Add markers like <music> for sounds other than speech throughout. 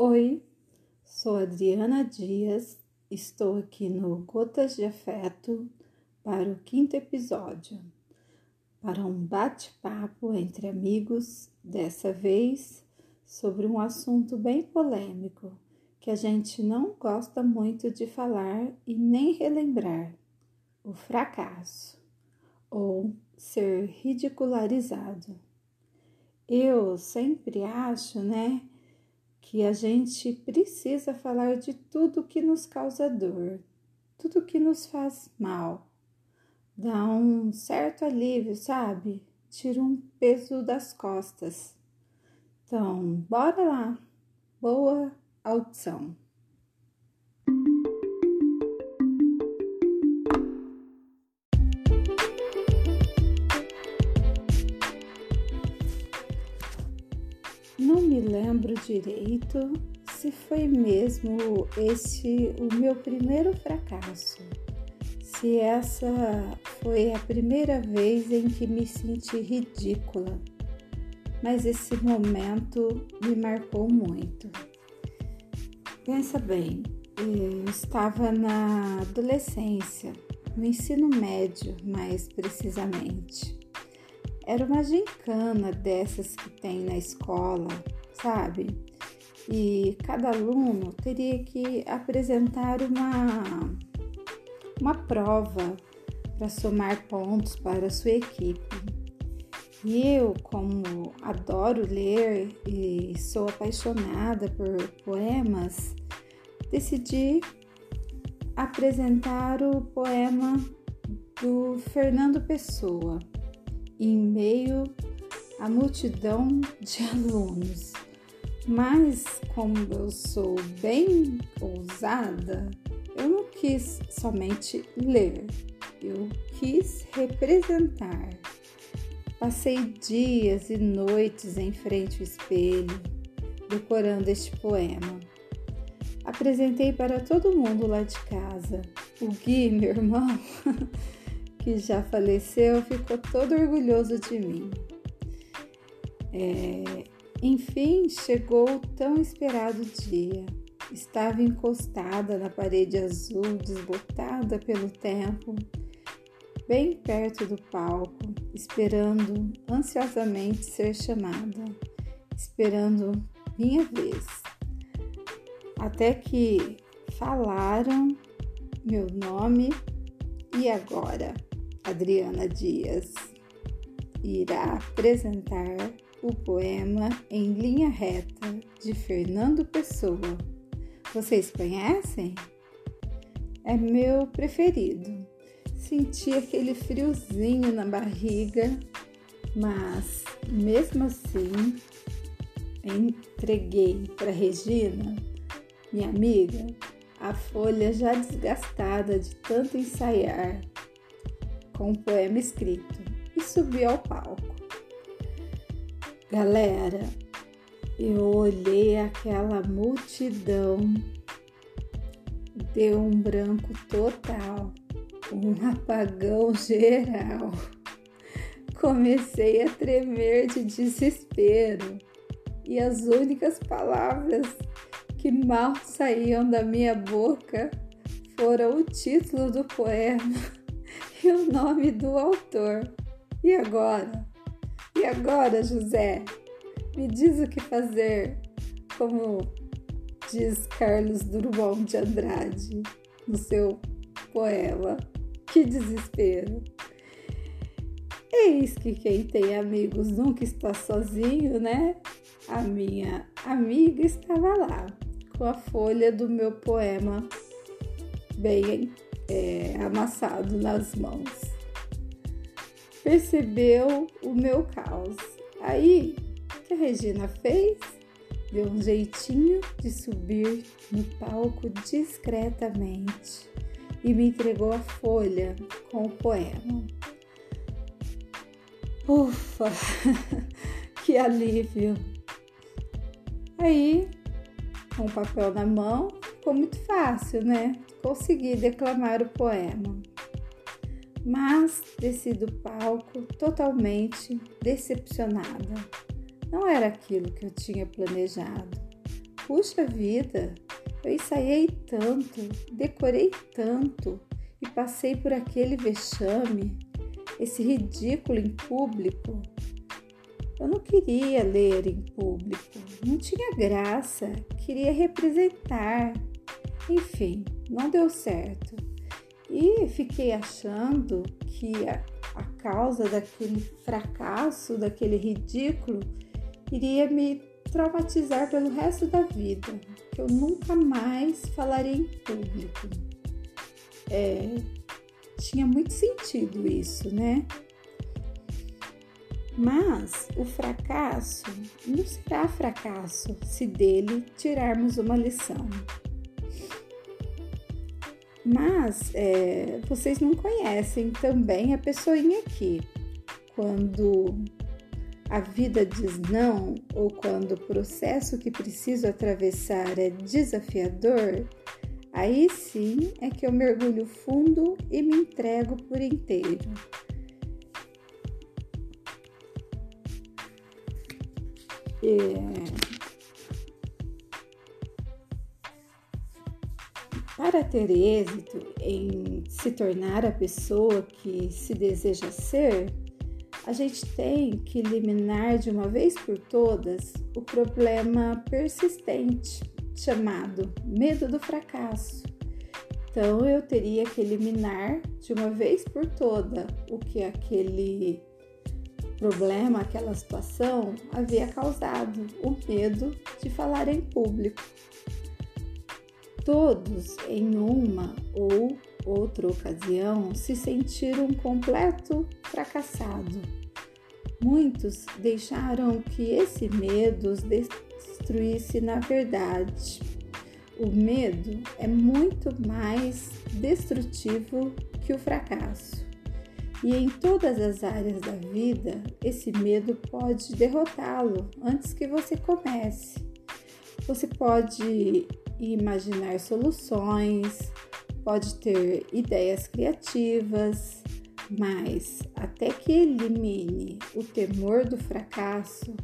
Oi, sou Adriana Dias, estou aqui no Gotas de Afeto para o quinto episódio, para um bate-papo entre amigos, dessa vez sobre um assunto bem polêmico que a gente não gosta muito de falar e nem relembrar: o fracasso ou ser ridicularizado. Eu sempre acho, né? Que a gente precisa falar de tudo que nos causa dor, tudo que nos faz mal. Dá um certo alívio, sabe? Tira um peso das costas. Então, bora lá. Boa audição. Lembro direito se foi mesmo esse o meu primeiro fracasso. Se essa foi a primeira vez em que me senti ridícula. Mas esse momento me marcou muito. Pensa bem, eu estava na adolescência, no ensino médio, mais precisamente. Era uma gincana dessas que tem na escola, sabe? E cada aluno teria que apresentar uma, uma prova para somar pontos para a sua equipe. E eu, como adoro ler e sou apaixonada por poemas, decidi apresentar o poema do Fernando Pessoa em meio à multidão de alunos. Mas, como eu sou bem ousada, eu não quis somente ler, eu quis representar. Passei dias e noites em frente ao espelho, decorando este poema. Apresentei para todo mundo lá de casa. O Gui, meu irmão, <laughs> que já faleceu, ficou todo orgulhoso de mim. É, enfim, chegou o tão esperado dia. Estava encostada na parede azul, desbotada pelo tempo, bem perto do palco, esperando ansiosamente ser chamada, esperando minha vez. Até que falaram meu nome e agora. Adriana Dias irá apresentar o poema Em Linha Reta de Fernando Pessoa. Vocês conhecem? É meu preferido. Senti aquele friozinho na barriga, mas mesmo assim entreguei para Regina, minha amiga, a folha já desgastada de tanto ensaiar com o poema escrito e subi ao palco. Galera, eu olhei aquela multidão, deu um branco total, um apagão <laughs> geral. Comecei a tremer de desespero e as únicas palavras que mal saíam da minha boca foram o título do poema <laughs> e o nome do autor. E agora? E agora, José? Me diz o que fazer, como diz Carlos Drummond de Andrade no seu poema. Que desespero! Eis que quem tem amigos nunca está sozinho, né? A minha amiga estava lá, com a folha do meu poema bem é, amassado nas mãos. Percebeu o meu caos. Aí, o que a Regina fez? Deu um jeitinho de subir no palco discretamente e me entregou a folha com o poema. Ufa, <laughs> que alívio! Aí, com o papel na mão, ficou muito fácil, né? consegui declamar o poema. Mas desci do palco totalmente decepcionada. Não era aquilo que eu tinha planejado. puxa vida, eu ensaiei tanto, decorei tanto e passei por aquele vexame, esse ridículo em público. Eu não queria ler em público, não tinha graça, queria representar. Enfim, não deu certo. E fiquei achando que a, a causa daquele fracasso, daquele ridículo, iria me traumatizar pelo resto da vida, que eu nunca mais falarei em público. É, tinha muito sentido isso, né? Mas o fracasso não será fracasso se dele tirarmos uma lição. Mas é, vocês não conhecem também a pessoinha aqui. Quando a vida diz não ou quando o processo que preciso atravessar é desafiador, aí sim é que eu mergulho fundo e me entrego por inteiro. É... Para ter êxito em se tornar a pessoa que se deseja ser, a gente tem que eliminar de uma vez por todas o problema persistente chamado medo do fracasso. Então eu teria que eliminar de uma vez por toda o que aquele problema, aquela situação havia causado, o medo de falar em público. Todos, em uma ou outra ocasião, se sentiram um completo fracassado Muitos deixaram que esse medo os destruísse na verdade. O medo é muito mais destrutivo que o fracasso. E em todas as áreas da vida, esse medo pode derrotá-lo antes que você comece. Você pode imaginar soluções, pode ter ideias criativas, mas até que elimine o temor do fracasso,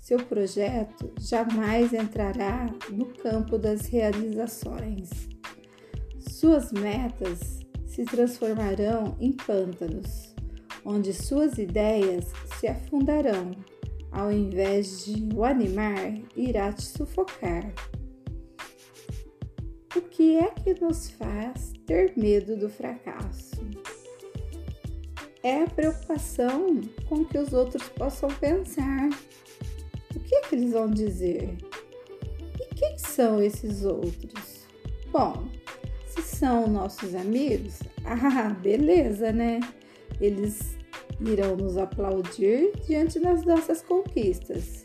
seu projeto jamais entrará no campo das realizações. Suas metas se transformarão em pântanos, onde suas ideias se afundarão, ao invés de o animar, irá te sufocar. O que é que nos faz ter medo do fracasso? é a preocupação com que os outros possam pensar. O que, é que eles vão dizer? E quem são esses outros? Bom, se são nossos amigos, <laughs> ah, beleza, né? Eles irão nos aplaudir diante das nossas conquistas.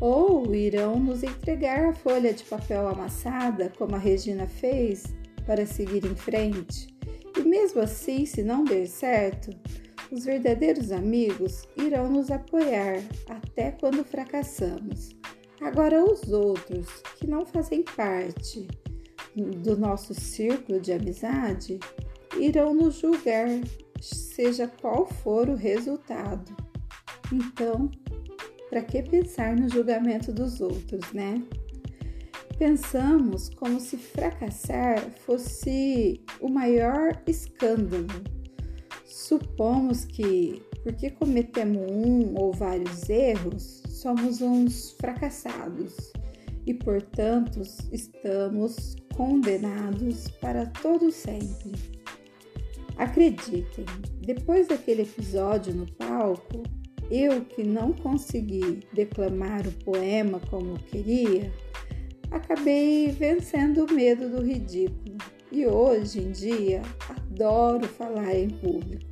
Ou irão nos entregar a folha de papel amassada, como a Regina fez, para seguir em frente. E mesmo assim, se não der certo, os verdadeiros amigos irão nos apoiar até quando fracassamos. Agora, os outros que não fazem parte do nosso círculo de amizade irão nos julgar, seja qual for o resultado. Então, para que pensar no julgamento dos outros, né? Pensamos como se fracassar fosse o maior escândalo Supomos que, porque cometemos um ou vários erros, somos uns fracassados e, portanto, estamos condenados para todo sempre. Acreditem, depois daquele episódio no palco, eu que não consegui declamar o poema como queria, acabei vencendo o medo do ridículo e hoje em dia adoro falar em público.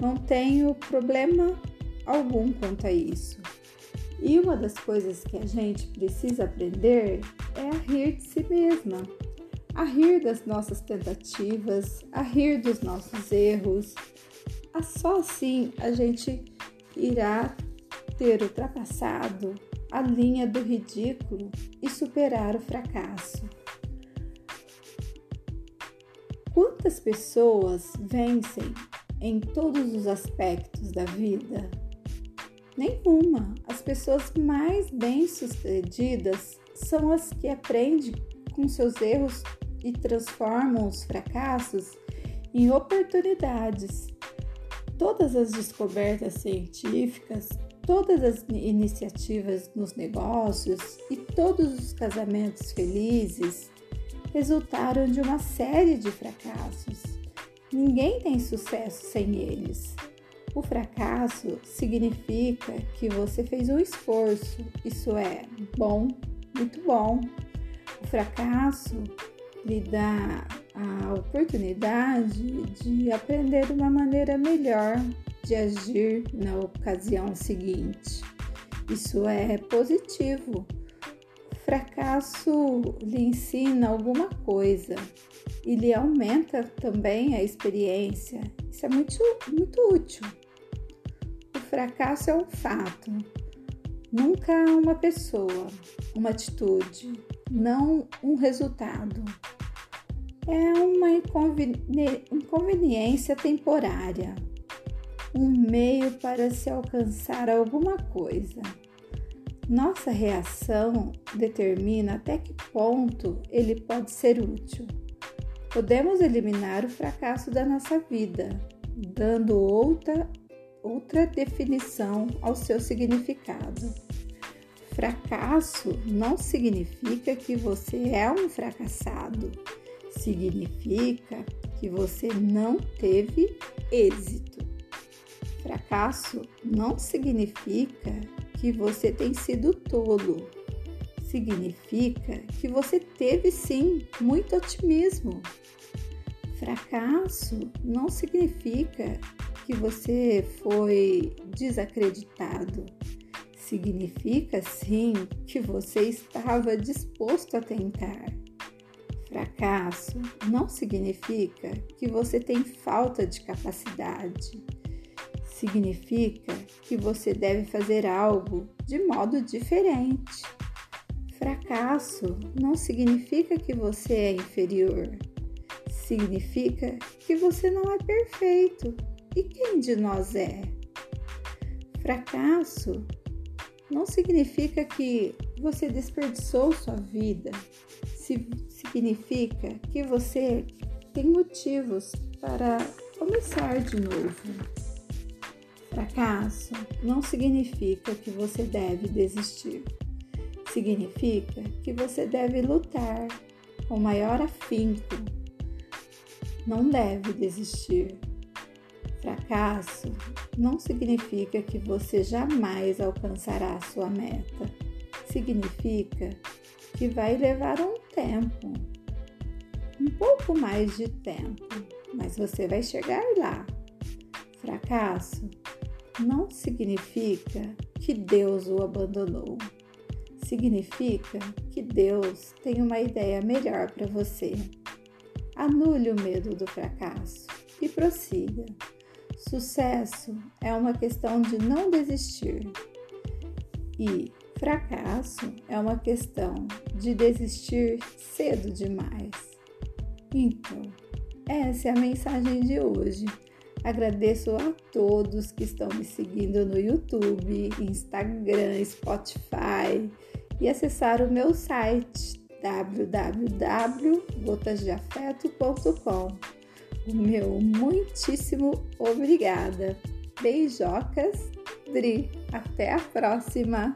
Não tenho problema algum quanto a isso. E uma das coisas que a gente precisa aprender é a rir de si mesma, a rir das nossas tentativas, a rir dos nossos erros. Só assim a gente irá ter ultrapassado a linha do ridículo e superar o fracasso. Quantas pessoas vencem em todos os aspectos da vida? Nenhuma. As pessoas mais bem-sucedidas são as que aprendem com seus erros e transformam os fracassos em oportunidades. Todas as descobertas científicas, todas as iniciativas nos negócios e todos os casamentos felizes resultaram de uma série de fracassos. Ninguém tem sucesso sem eles. O fracasso significa que você fez um esforço, isso é bom, muito bom. O fracasso lhe dá a oportunidade de aprender uma maneira melhor de agir na ocasião seguinte. Isso é positivo. Fracasso lhe ensina alguma coisa e lhe aumenta também a experiência. Isso é muito, muito útil. O fracasso é um fato, nunca uma pessoa, uma atitude, não um resultado. É uma inconveniência temporária, um meio para se alcançar alguma coisa. Nossa reação determina até que ponto ele pode ser útil. Podemos eliminar o fracasso da nossa vida, dando outra, outra definição ao seu significado. Fracasso não significa que você é um fracassado, significa que você não teve êxito. Fracasso não significa que você tem sido tolo, significa que você teve sim muito otimismo. Fracasso não significa que você foi desacreditado significa sim que você estava disposto a tentar. Fracasso não significa que você tem falta de capacidade. Significa que você deve fazer algo de modo diferente. Fracasso não significa que você é inferior. Significa que você não é perfeito. E quem de nós é? Fracasso não significa que você desperdiçou sua vida. Significa que você tem motivos para começar de novo. Fracasso não significa que você deve desistir. Significa que você deve lutar com maior afinco. Não deve desistir. Fracasso não significa que você jamais alcançará a sua meta. Significa que vai levar um tempo, um pouco mais de tempo, mas você vai chegar lá. Fracasso não significa que Deus o abandonou. Significa que Deus tem uma ideia melhor para você. Anule o medo do fracasso e prossiga. Sucesso é uma questão de não desistir e fracasso é uma questão de desistir cedo demais. Então, essa é a mensagem de hoje. Agradeço a todos que estão me seguindo no YouTube, Instagram, Spotify e acessar o meu site www.gotasdeafeto.com o meu muitíssimo obrigada. Beijocas, Dri. Até a próxima!